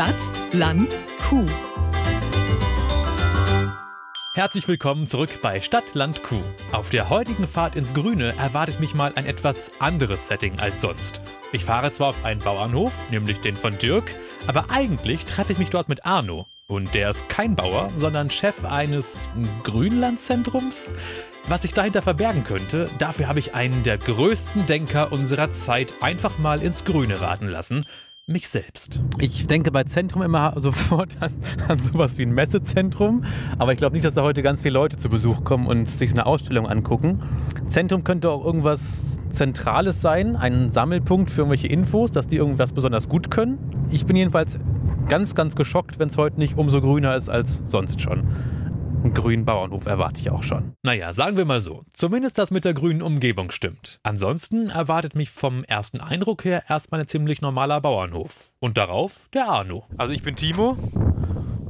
Stadt, Land, Kuh. Herzlich willkommen zurück bei Stadt, Land, Kuh. Auf der heutigen Fahrt ins Grüne erwartet mich mal ein etwas anderes Setting als sonst. Ich fahre zwar auf einen Bauernhof, nämlich den von Dirk, aber eigentlich treffe ich mich dort mit Arno. Und der ist kein Bauer, sondern Chef eines Grünlandzentrums. Was sich dahinter verbergen könnte, dafür habe ich einen der größten Denker unserer Zeit einfach mal ins Grüne raten lassen. Mich selbst. Ich denke bei Zentrum immer sofort an, an sowas wie ein Messezentrum, aber ich glaube nicht, dass da heute ganz viele Leute zu Besuch kommen und sich eine Ausstellung angucken. Zentrum könnte auch irgendwas Zentrales sein, ein Sammelpunkt für irgendwelche Infos, dass die irgendwas besonders gut können. Ich bin jedenfalls ganz, ganz geschockt, wenn es heute nicht umso grüner ist als sonst schon. Einen grünen Bauernhof erwarte ich auch schon. Naja, sagen wir mal so. Zumindest das mit der grünen Umgebung stimmt. Ansonsten erwartet mich vom ersten Eindruck her erstmal ein ziemlich normaler Bauernhof. Und darauf der Arno. Also ich bin Timo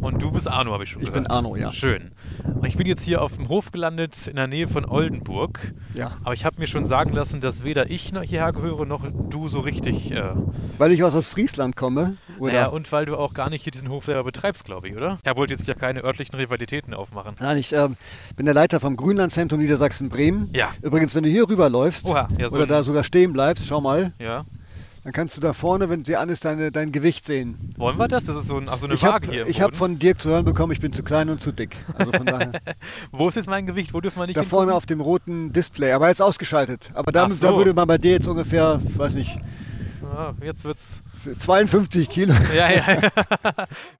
und du bist Arno, habe ich schon Ich gehört. bin Arno, ja. Schön. Und ich bin jetzt hier auf dem Hof gelandet in der Nähe von Oldenburg. Ja. Aber ich habe mir schon sagen lassen, dass weder ich noch hierher gehöre, noch du so richtig. Äh, Weil ich aus Friesland komme. Oder? naja, und weil du auch gar nicht hier diesen Hof selber betreibst, glaube ich, oder? Er wollte jetzt ja keine örtlichen Rivalitäten aufmachen. Nein, ich ähm, bin der Leiter vom Grünlandzentrum Niedersachsen-Bremen. Ja. Übrigens, wenn du hier rüberläufst Oha, ja, so oder da sogar stehen bleibst, schau mal, Ja. Dann kannst du da vorne, wenn sie an ist, deine, dein Gewicht sehen. Wollen wir das? Das ist so, ein, so eine Ich Waage habe hier. Im hab Boden. von Dirk zu hören bekommen, ich bin zu klein und zu dick. Also von daher. Wo ist jetzt mein Gewicht? Wo dürfen wir nicht da vorne hingucken? auf dem roten Display, aber jetzt ausgeschaltet. Aber da, so. da würde man bei dir jetzt ungefähr, weiß nicht, Ah, jetzt wird's. 52 Kilo. Ja, ja.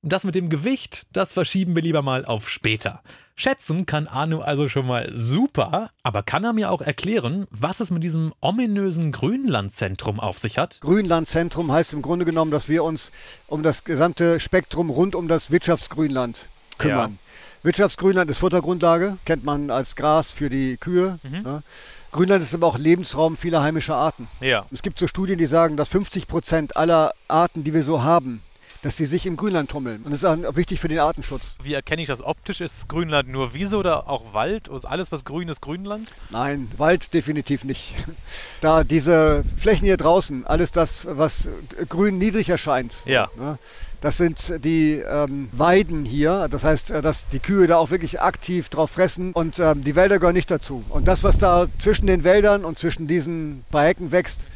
das mit dem Gewicht, das verschieben wir lieber mal auf später. Schätzen kann Arno also schon mal super, aber kann er mir auch erklären, was es mit diesem ominösen Grünlandzentrum auf sich hat? Grünlandzentrum heißt im Grunde genommen, dass wir uns um das gesamte Spektrum rund um das Wirtschaftsgrünland kümmern. Wirtschaftsgrünland ist Futtergrundlage, kennt man als Gras für die Kühe. Mhm. Ne? Grünland ist aber auch Lebensraum vieler heimischer Arten. Ja. Es gibt so Studien, die sagen, dass 50 Prozent aller Arten, die wir so haben, dass sie sich im Grünland tummeln. Und das ist auch wichtig für den Artenschutz. Wie erkenne ich das optisch? Ist Grünland nur Wiese oder auch Wald? Ist alles, was grün ist, Grünland? Nein, Wald definitiv nicht. Da diese Flächen hier draußen, alles das, was grün niedrig erscheint, Ja. ne, das sind die ähm, Weiden hier. Das heißt, äh, dass die Kühe da auch wirklich aktiv drauf fressen und ähm, die Wälder gehören nicht dazu. Und das, was da zwischen den Wäldern und zwischen diesen paar Hecken wächst,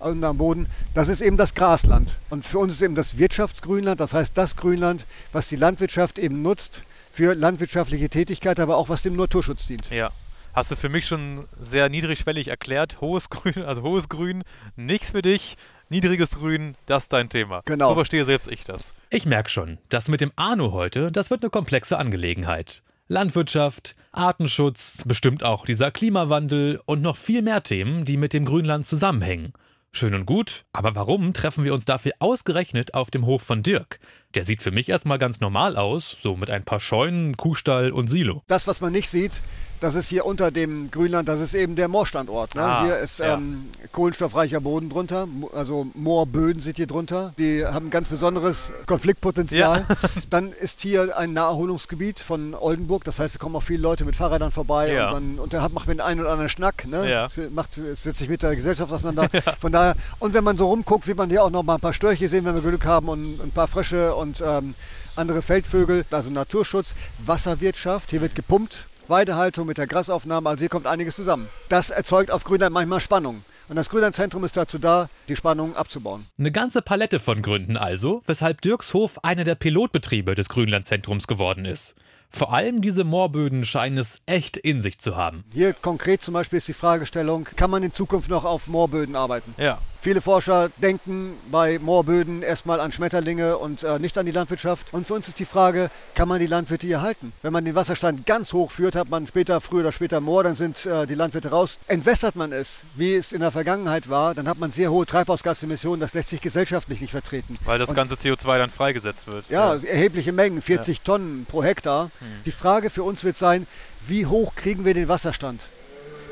und am Boden, das ist eben das Grasland. Und für uns ist eben das Wirtschaftsgrünland, das heißt das Grünland, was die Landwirtschaft eben nutzt für landwirtschaftliche Tätigkeit, aber auch was dem Naturschutz dient. Ja. Hast du für mich schon sehr niedrigschwellig erklärt. Hohes Grün, also hohes Grün, nichts für dich. Niedriges Grün, das ist dein Thema. Genau. So verstehe selbst ich das. Ich merke schon, das mit dem Arno heute, das wird eine komplexe Angelegenheit. Landwirtschaft, Artenschutz, bestimmt auch dieser Klimawandel und noch viel mehr Themen, die mit dem Grünland zusammenhängen. Schön und gut, aber warum treffen wir uns dafür ausgerechnet auf dem Hof von Dirk? Der sieht für mich erstmal ganz normal aus, so mit ein paar Scheunen, Kuhstall und Silo. Das, was man nicht sieht, das ist hier unter dem Grünland, das ist eben der Moorstandort. Ne? Ah, hier ist ja. ähm, kohlenstoffreicher Boden drunter, also Moorböden sind hier drunter. Die haben ein ganz besonderes Konfliktpotenzial. Dann ist hier ein Naherholungsgebiet von Oldenburg, das heißt, es kommen auch viele Leute mit Fahrrädern vorbei Ja. und, man, und da hat- macht man den einen oder anderen Schnack, ne? Ja. Macht, setzt sich mit der Gesellschaft auseinander. Von daher, und wenn man so rumguckt, wird man hier auch noch mal ein paar Störche sehen, wenn wir Glück haben und ein paar Frösche und ähm, andere Feldvögel, also Naturschutz, Wasserwirtschaft, hier wird gepumpt, Weidehaltung mit der Grasaufnahme, also hier kommt einiges zusammen. Das erzeugt auf Grünland manchmal Spannung. Und das Grünlandzentrum ist dazu da, die Spannung abzubauen. Eine ganze Palette von Gründen also, weshalb Dirkshof einer der Pilotbetriebe des Grünlandzentrums geworden ist. Vor allem diese Moorböden scheinen es echt in sich zu haben. Hier konkret zum Beispiel ist die Fragestellung, kann man in Zukunft noch auf Moorböden arbeiten? Ja. Viele Forscher denken bei Moorböden erstmal an Schmetterlinge und äh, nicht an die Landwirtschaft. Und für uns ist die Frage, kann man die Landwirte hier halten? Wenn man den Wasserstand ganz hoch führt, hat man später, früher oder später Moor, dann sind äh, die Landwirte raus. Entwässert man es, wie es in der Vergangenheit war, dann hat man sehr hohe Treibhausgasemissionen. Das lässt sich gesellschaftlich nicht vertreten. Weil das Und- ganze CO2 dann freigesetzt wird. Ja, erhebliche Mengen, 40 Tonnen pro Hektar. Die Frage für uns wird sein, wie hoch kriegen wir den Wasserstand?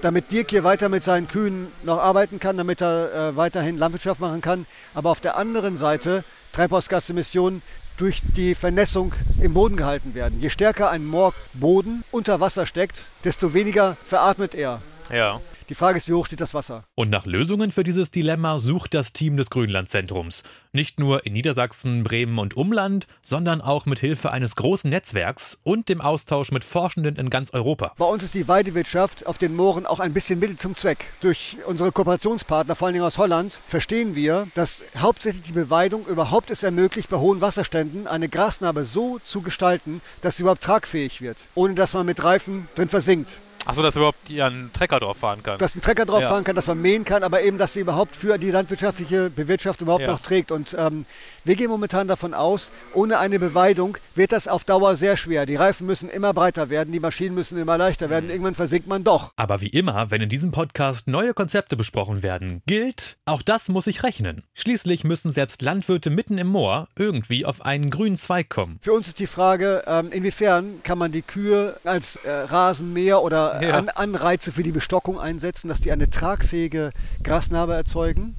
Damit Dirk hier weiter mit seinen Kühen noch arbeiten kann, damit er äh, weiterhin Landwirtschaft machen kann. Aber auf der anderen Seite Treibhausgasemissionen durch die Vernässung im Boden gehalten werden. Je stärker ein Moorboden unter Wasser steckt, desto weniger veratmet er. Ja. Die Frage ist, wie hoch steht das Wasser? Und nach Lösungen für dieses Dilemma sucht das Team des Grünlandzentrums. Nicht nur in Niedersachsen, Bremen und Umland, sondern auch mit Hilfe eines großen Netzwerks und dem Austausch mit Forschenden in ganz Europa. Bei uns ist die Weidewirtschaft auf den Mooren auch ein bisschen Mittel zum Zweck. Durch unsere Kooperationspartner, vor allen Dingen aus Holland, verstehen wir, dass hauptsächlich die Beweidung überhaupt es ermöglicht, bei hohen Wasserständen eine Grasnarbe so zu gestalten, dass sie überhaupt tragfähig wird, ohne dass man mit Reifen drin versinkt. Achso, dass überhaupt ja ein Trecker drauf fahren kann. Dass ein Trecker drauf Ja. fahren kann, dass man mähen kann, aber eben, dass sie überhaupt für die landwirtschaftliche Bewirtschaftung überhaupt Ja. noch trägt. Und ähm, wir gehen momentan davon aus, ohne eine Beweidung wird das auf Dauer sehr schwer. Die Reifen müssen immer breiter werden, die Maschinen müssen immer leichter Mhm. werden. Irgendwann versinkt man doch. Aber wie immer, wenn in diesem Podcast neue Konzepte besprochen werden, gilt, auch das muss sich rechnen. Schließlich müssen selbst Landwirte mitten im Moor irgendwie auf einen grünen Zweig kommen. Für uns ist die Frage, ähm, inwiefern kann man die Kühe als äh, Rasenmäher oder Ja. An Anreize für die Bestockung einsetzen, dass die eine tragfähige Grasnarbe erzeugen.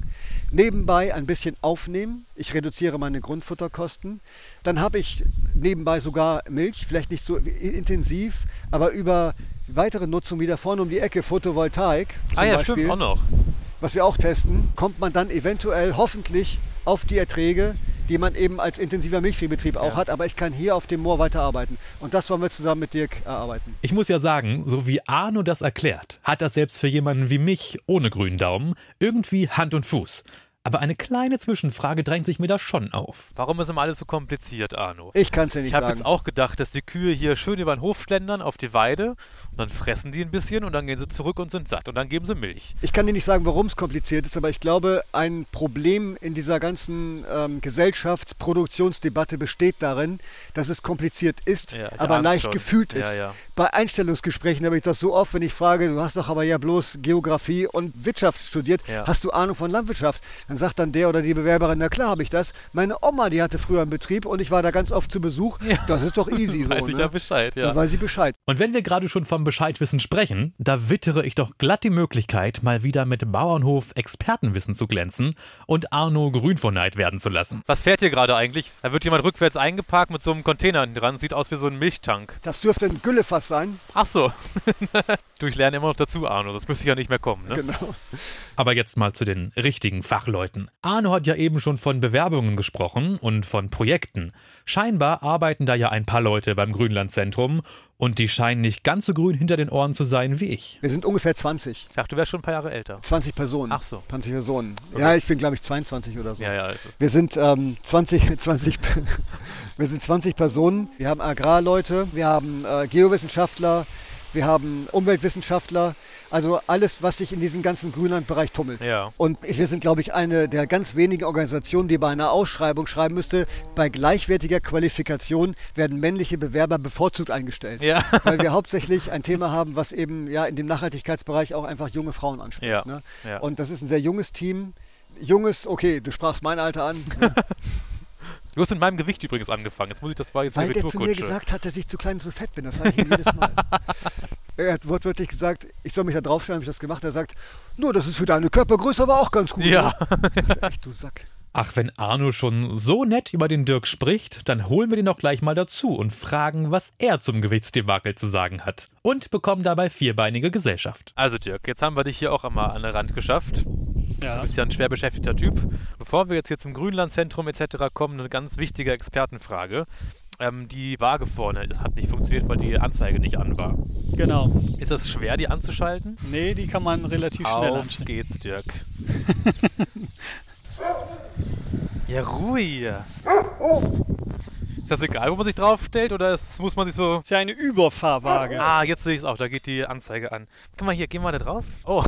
Nebenbei ein bisschen aufnehmen. Ich reduziere meine Grundfutterkosten. Dann habe ich nebenbei sogar Milch, vielleicht nicht so intensiv, aber über weitere Nutzung wieder vorne um die Ecke, Photovoltaik zum ah ja, Beispiel, stimmt, auch noch. was wir auch testen, kommt man dann eventuell hoffentlich auf die Erträge, die man eben als intensiver Milchviehbetrieb auch hat. Aber ich kann hier auf dem Moor weiterarbeiten. Und das wollen wir zusammen mit Dirk erarbeiten. Ich muss ja sagen, so wie Arno das erklärt, hat das selbst für jemanden wie mich ohne grünen Daumen irgendwie Hand und Fuß. Aber eine kleine Zwischenfrage drängt sich mir da schon auf. Warum ist immer alles so kompliziert, Arno? Ich kann es dir nicht Ich habe sagen. jetzt auch gedacht, dass die Kühe hier schön über den Hof schlendern auf die Weide und dann fressen die ein bisschen und dann gehen sie zurück und sind satt und dann geben sie Milch. Ich kann dir nicht sagen, warum es kompliziert ist, aber ich glaube, ein Problem in dieser ganzen ähm, Gesellschaftsproduktionsdebatte besteht darin, dass es kompliziert ist, Ja, ich aber leicht schon. gefühlt Ja, ist. ja. Bei Einstellungsgesprächen habe ich das so oft, wenn ich frage, du hast doch aber ja bloß Geografie und Wirtschaft studiert, Ja. hast du Ahnung von Landwirtschaft? Dann sagt dann der oder die Bewerberin, na klar habe ich das. Meine Oma, die hatte früher einen Betrieb und ich war da ganz oft zu Besuch. Das ist doch easy so. Weiß ich ne? ja Bescheid, ja. Da weiß ich Bescheid. Und wenn wir gerade schon vom Bescheidwissen sprechen, da wittere ich doch glatt die Möglichkeit, mal wieder mit Bauernhof Expertenwissen zu glänzen und Arno grün vor Neid werden zu lassen. Was fährt hier gerade eigentlich? Da wird jemand rückwärts eingeparkt mit so einem Container dran. Sieht aus wie so ein Milchtank. Das dürfte ein Güllefass sein. Ach so. du, ich lerne immer noch dazu, Arno. Das müsste ja nicht mehr kommen, ne? Genau. Aber jetzt mal zu den richtigen Fachleuten. Arno hat ja eben schon von Bewerbungen gesprochen und von Projekten. Scheinbar arbeiten da ja ein paar Leute beim Grünlandzentrum und die scheinen nicht ganz so grün hinter den Ohren zu sein wie ich. Wir sind ungefähr 20. Ich dachte, du wärst schon ein paar Jahre älter. 20 Personen. Ach so. 20 Personen. Ja, ich bin glaube ich 22 oder so. Ja, ja. Also. Wir sind ähm, 20, 20, wir sind 20 Personen. Wir haben Agrarleute, wir haben äh, Geowissenschaftler, wir haben Umweltwissenschaftler. Also alles, was sich in diesem ganzen Grünlandbereich tummelt. Ja. Und wir sind, glaube ich, eine der ganz wenigen Organisationen, die bei einer Ausschreibung schreiben müsste, bei gleichwertiger Qualifikation werden männliche Bewerber bevorzugt eingestellt. Ja. Weil wir hauptsächlich ein Thema haben, was eben ja in dem Nachhaltigkeitsbereich auch einfach junge Frauen anspricht. Ja. Ne? Und das ist ein sehr junges Team. Junges, okay, du sprachst mein Alter an. Du hast mit meinem Gewicht übrigens angefangen. Jetzt muss ich das war jetzt Weil der zu mir gesagt hat, dass ich zu klein und zu fett bin. Das sage ich ihm jedes Mal. er hat wortwörtlich gesagt, ich soll mich da draufstellen, habe ich das gemacht. Er sagt, nur, das ist für deine Körpergröße aber auch ganz gut. Ja. Ich dachte, Echt, du Sack. Ach, wenn Arno schon so nett über den Dirk spricht, dann holen wir den doch gleich mal dazu und fragen, was er zum Gewichtsdebakel zu sagen hat. Und bekommen dabei vierbeinige Gesellschaft. Also Dirk, jetzt haben wir dich hier auch einmal an den Rand geschafft. Du Ja. bist ja ein schwer beschäftigter Typ. Bevor wir jetzt hier zum Grünlandzentrum etc. kommen, eine ganz wichtige Expertenfrage. Ähm, die Waage vorne das hat nicht funktioniert, weil die Anzeige nicht an war. Genau. Ist es schwer, die anzuschalten? Nee, die kann man relativ schnell Auf anstellen. geht's, Dirk. ja, Ruhe. Ist das egal, wo man sich draufstellt oder ist, muss man sich so... ist ja eine Überfahrwaage. Ah, jetzt sehe ich es auch, da geht die Anzeige an. Guck mal hier, geh mal da drauf. Oh,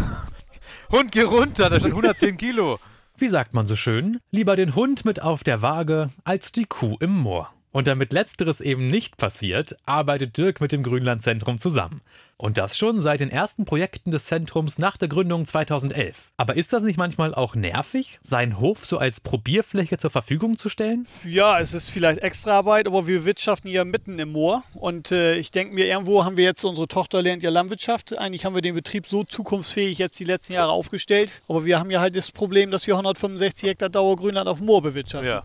Hund, geh runter, da steht 110 Kilo. Wie sagt man so schön? Lieber den Hund mit auf der Waage als die Kuh im Moor. Und damit letzteres eben nicht passiert, arbeitet Dirk mit dem Grünlandzentrum zusammen. Und das schon seit den ersten Projekten des Zentrums nach der Gründung 2011. Aber ist das nicht manchmal auch nervig, seinen Hof so als Probierfläche zur Verfügung zu stellen? Ja, es ist vielleicht Extraarbeit, aber wir wirtschaften ja mitten im Moor. Und äh, ich denke mir, irgendwo haben wir jetzt, unsere Tochter lernt ja Landwirtschaft. Eigentlich haben wir den Betrieb so zukunftsfähig jetzt die letzten Jahre aufgestellt. Aber wir haben ja halt das Problem, dass wir 165 Hektar Dauergrünland auf dem Moor bewirtschaften. Ja.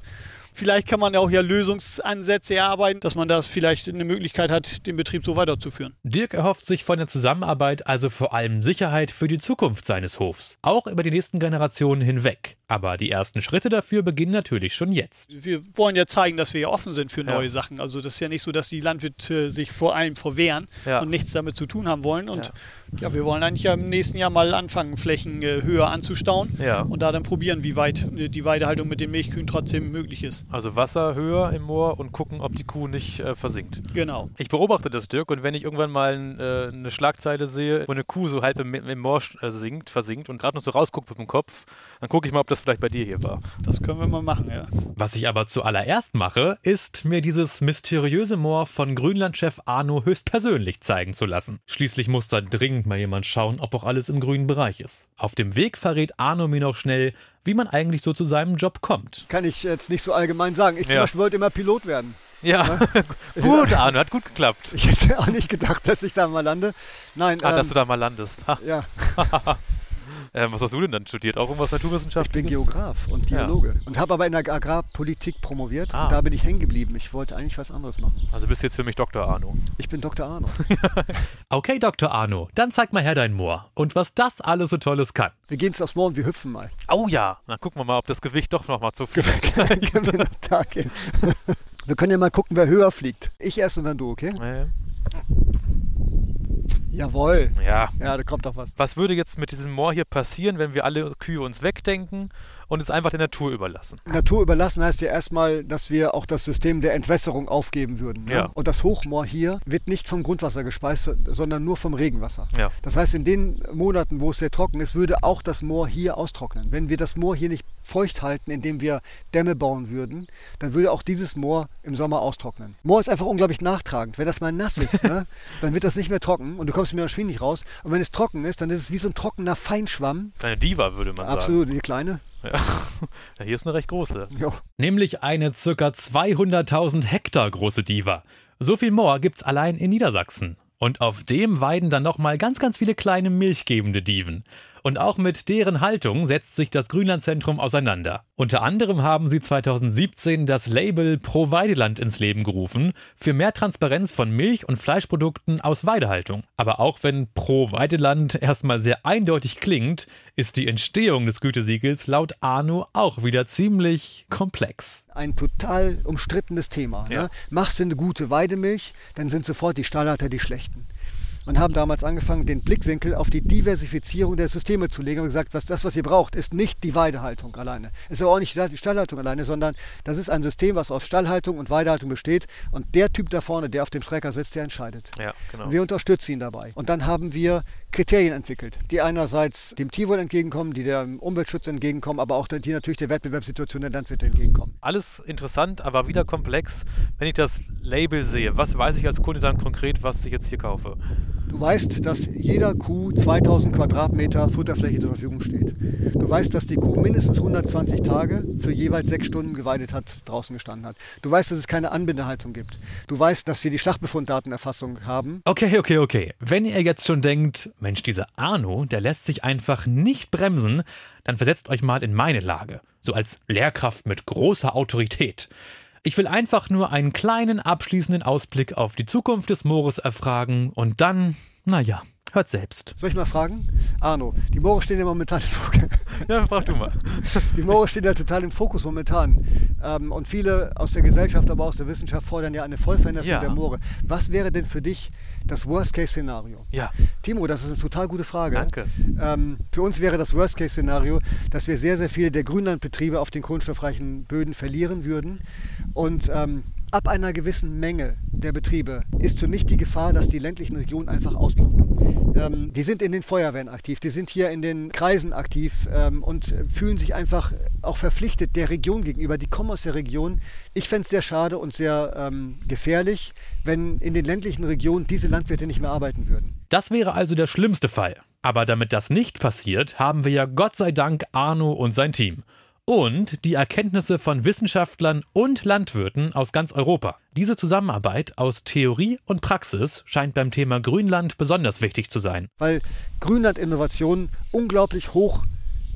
Vielleicht kann man ja auch ja Lösungsansätze erarbeiten, dass man da vielleicht eine Möglichkeit hat, den Betrieb so weiterzuführen. Dirk erhofft sich von der Zusammenarbeit also vor allem Sicherheit für die Zukunft seines Hofs, auch über die nächsten Generationen hinweg. Aber die ersten Schritte dafür beginnen natürlich schon jetzt. Wir wollen ja zeigen, dass wir ja offen sind für Ja. neue Sachen. Also das ist ja nicht so, dass die Landwirte sich vor allem verwehren Ja. und nichts damit zu tun haben wollen. Und ja, wir wollen eigentlich ja im nächsten Jahr mal anfangen, Flächen äh, höher anzustauen Ja. und da dann probieren, wie weit äh, die Weidehaltung mit den Milchkühen trotzdem möglich ist. Also Wasser höher im Moor und gucken, ob die Kuh nicht äh, versinkt. Genau. Ich beobachte das, Dirk, und wenn ich irgendwann mal äh, eine Schlagzeile sehe, wo eine Kuh so halb im, im Moor sinkt, versinkt und gerade noch so rausguckt mit dem Kopf, dann gucke ich mal, ob das vielleicht bei dir hier war. Das können wir mal machen, ja. Was ich aber zuallererst mache, ist mir dieses mysteriöse Moor von Grünlandchef Arno höchstpersönlich zeigen zu lassen. Schließlich muss da dringend mal jemand schauen, ob auch alles im grünen Bereich ist. Auf dem Weg verrät Arno mir noch schnell, wie man eigentlich so zu seinem Job kommt. Kann ich jetzt nicht so allgemein sagen. Ich zum Ja. Beispiel wollte immer Pilot werden. Ja, gut, Arno, hat gut geklappt. Ich hätte auch nicht gedacht, dass ich da mal lande. Nein, Ah, ähm, dass du da mal landest. Ha. ja, Ähm, was hast du denn dann studiert? Auch irgendwas ich bin Naturwissenschaftliches? Geograf und Ja. Geologe und habe aber in der Agrarpolitik promoviert Ah. und da bin ich hängen geblieben. Ich wollte eigentlich was anderes machen. Also bist du jetzt für mich Dr. Arno. Ich bin Dr. Arno. Okay, Dr. Arno, dann zeig mal her dein Moor und was das alles so Tolles kann. Wir gehen jetzt aufs Moor und wir hüpfen mal. Oh ja, dann gucken wir mal, ob das Gewicht doch noch mal zu viel ist. Können wir da gehen? Wir können ja mal gucken, wer höher fliegt. Ich erst und dann du, okay? Äh, Jawohl. ja. Ja, da kommt doch was. Was würde jetzt mit diesem Moor hier passieren, wenn wir alle Kühe uns wegdenken und es einfach der Natur überlassen? Natur überlassen heißt ja erstmal, dass wir auch das System der Entwässerung aufgeben würden. Ne? Ja. Und das Hochmoor hier wird nicht vom Grundwasser gespeist, sondern nur vom Regenwasser. Ja. Das heißt, in den Monaten, wo es sehr trocken ist, würde auch das Moor hier austrocknen. Wenn wir das Moor hier nicht feucht halten, indem wir Dämme bauen würden, dann würde auch dieses Moor im Sommer austrocknen. Moor ist einfach unglaublich nachtragend. Wenn das mal nass ist, ne, dann wird das nicht mehr trocken und du kommst mit der Maschine nicht raus. Und wenn es trocken ist, dann ist es wie so ein trockener Feinschwamm. Kleine Diva, würde man sagen. Absolut, die kleine. Ja. ja, hier ist eine recht große. Jo. Nämlich eine ca. 200.000 Hektar große Diva. So viel Moor gibt's allein in Niedersachsen. Und auf dem weiden dann nochmal ganz, ganz viele kleine milchgebende Diven. Und auch mit deren Haltung setzt sich das Grünlandzentrum auseinander. Unter anderem haben sie 2017 das Label Pro Weideland ins Leben gerufen für mehr Transparenz von Milch- und Fleischprodukten aus Weidehaltung. Aber auch wenn Pro Weideland erstmal sehr eindeutig klingt, ist die Entstehung des Gütesiegels laut Arno auch wieder ziemlich komplex. ein total umstrittenes Thema. Ja. Ne? Machst du eine gute Weidemilch, dann sind sofort die Stallhalter die schlechten. Und haben damals angefangen, den Blickwinkel auf die Diversifizierung der Systeme zu legen und gesagt, was das, was ihr braucht, ist nicht die Weidehaltung alleine. Ist aber auch nicht die Stallhaltung alleine, sondern das ist ein System, was aus Stallhaltung und Weidehaltung besteht. Und der Typ da vorne, der auf dem Trecker sitzt, der entscheidet. Ja, genau. Wir unterstützen ihn dabei. Und dann haben wir Kriterien entwickelt, die einerseits dem Tierwohl entgegenkommen, die dem Umweltschutz entgegenkommen, aber auch die natürlich der Wettbewerbssituation der Landwirte entgegenkommen. Alles interessant, aber wieder komplex. Wenn ich das Label sehe, was weiß ich als Kunde dann konkret, was ich jetzt hier kaufe? Du weißt, dass jeder Kuh 2000 Quadratmeter Futterfläche zur Verfügung steht. Du weißt, dass die Kuh mindestens 120 Tage für jeweils sechs Stunden geweidet hat, draußen gestanden hat. Du weißt, dass es keine Anbindehaltung gibt. Du weißt, dass wir die Schlachtbefunddatenerfassung haben. Okay, okay, okay. Wenn ihr jetzt schon denkt, Mensch, dieser Arno, der lässt sich einfach nicht bremsen, dann versetzt euch mal in meine Lage. So als Lehrkraft mit großer Autorität. Ich will einfach nur einen kleinen abschließenden Ausblick auf die Zukunft des Moores erfragen und dann, naja, hört selbst. Soll ich mal fragen? Arno, die Moore stehen ja momentan im Fokus. Ja, frag du mal. Die Moore stehen ja total im Fokus momentan. Ähm, und viele aus der Gesellschaft, aber auch aus der Wissenschaft fordern ja eine Vollvernetzung Ja. der Moore. Was wäre denn für dich das Worst-Case-Szenario? Ja, Timo, das ist eine total gute Frage. Danke. Ähm, für uns wäre das Worst-Case-Szenario, dass wir sehr, sehr viele der Grünlandbetriebe auf den kohlenstoffreichen Böden verlieren würden. Und ähm, ab einer gewissen Menge der Betriebe ist für mich die Gefahr, dass die ländlichen Regionen einfach ausbluten. Ähm, die sind in den Feuerwehren aktiv, die sind hier in den Kreisen aktiv ähm, und fühlen sich einfach auch verpflichtet der Region gegenüber. Die kommen aus der Region. Ich fände es sehr schade und sehr ähm, gefährlich, wenn in den ländlichen Regionen diese Landwirte nicht mehr arbeiten würden. Das wäre also der schlimmste Fall. Aber damit das nicht passiert, haben wir ja Gott sei Dank Arno und sein Team. Und die Erkenntnisse von Wissenschaftlern und Landwirten aus ganz Europa. Diese Zusammenarbeit aus Theorie und Praxis scheint beim Thema Grünland besonders wichtig zu sein. weil Grünlandinnovationen unglaublich hoch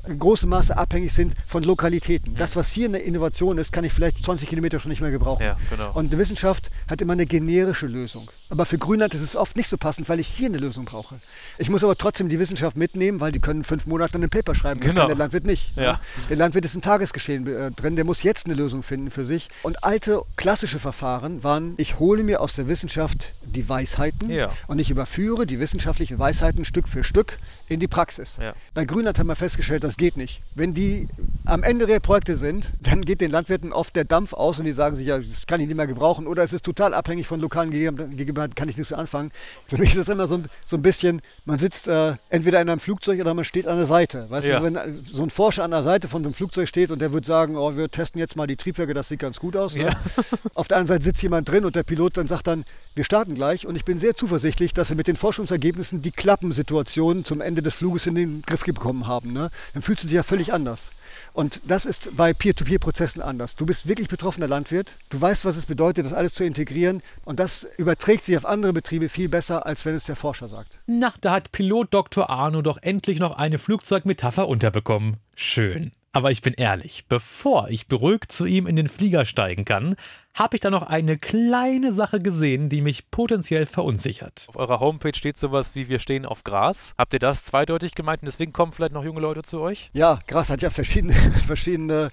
in großem Maße abhängig sind von Lokalitäten. Das, was hier eine Innovation ist, kann ich vielleicht 20 Kilometer schon nicht mehr gebrauchen. Ja, genau. Und die Wissenschaft hat immer eine generische Lösung. Aber für Grünland ist es oft nicht so passend, weil ich hier eine Lösung brauche. Ich muss aber trotzdem die Wissenschaft mitnehmen, weil die können fünf Monate ein Paper schreiben. Das Genau. kann der Landwirt nicht. Ja. Der Landwirt ist im Tagesgeschehen äh, drin, der muss jetzt eine Lösung finden für sich. Und alte klassische Verfahren waren, ich hole mir aus der Wissenschaft die Weisheiten und ich überführe die wissenschaftlichen Weisheiten Stück für Stück in die Praxis. Bei Grünland haben wir festgestellt, das geht nicht. Wenn die am Ende der Projekte sind, dann geht den Landwirten oft der Dampf aus und die sagen sich, ja, das kann ich nicht mehr gebrauchen. Oder es ist total abhängig von lokalen Gegeben- Gegebenheiten, kann ich nichts mehr anfangen. Für mich ist das immer so, ein- so ein bisschen, man sitzt äh, entweder in einem Flugzeug oder man steht an der Seite. Weißt Ja. du, wenn äh, so ein Forscher an der Seite von so einem Flugzeug steht und der wird sagen, oh, wir testen jetzt mal die Triebwerke, das sieht ganz gut aus. Ne? Auf der anderen Seite sitzt jemand drin und der Pilot dann sagt dann, wir starten gleich und ich bin sehr zuversichtlich, dass wir mit den Forschungsergebnissen die Klappensituation zum Ende des Fluges in den Griff bekommen haben. Ne? Dann fühlst du dich ja völlig anders. Und das ist bei Peer-to-Peer-Prozessen anders. Du bist wirklich betroffener Landwirt, du weißt, was es bedeutet, das alles zu integrieren und das überträgt sich auf andere Betriebe viel besser, als wenn es der Forscher sagt. Na, da hat Pilot Dr. Arno doch endlich noch eine Flugzeugmetapher unterbekommen. Schön. Aber ich bin ehrlich, bevor ich beruhigt zu ihm in den Flieger steigen kann, habe ich da noch eine kleine Sache gesehen, die mich potenziell verunsichert. Auf eurer Homepage steht sowas wie wir stehen auf Gras. Habt ihr das zweideutig gemeint und deswegen kommen vielleicht noch junge Leute zu euch? Ja, Gras hat ja verschiedene, verschiedene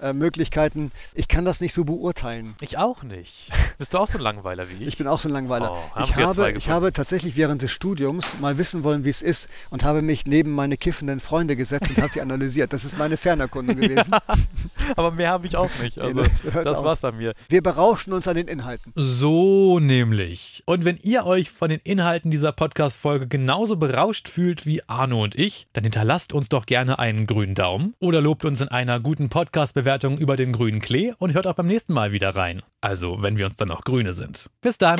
äh, Möglichkeiten. Ich kann das nicht so beurteilen. Ich auch nicht. Bist du auch so ein Langweiler wie ich? Ich bin auch so ein Langweiler. Oh, haben ich, ja habe, ich habe tatsächlich während des Studiums mal wissen wollen, wie es ist und habe mich neben meine kiffenden Freunde gesetzt und habe die analysiert. Das ist meine Fernerkundung gewesen. Aber mehr habe ich auch nicht. Also, Nee, das auf. war's bei mir. Wir berauschen uns an den Inhalten. So nämlich. Und wenn ihr euch von den Inhalten dieser Podcast-Folge genauso berauscht fühlt wie Arno und ich, dann hinterlasst uns doch gerne einen grünen Daumen oder lobt uns in einer guten Podcast-Bewertung über den grünen Klee und hört auch beim nächsten Mal wieder rein. Also, wenn wir uns dann noch Grüne sind. Bis dann.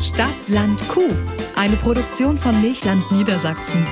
Stadt, Land, Kuh. Eine Produktion von Milchland Niedersachsen.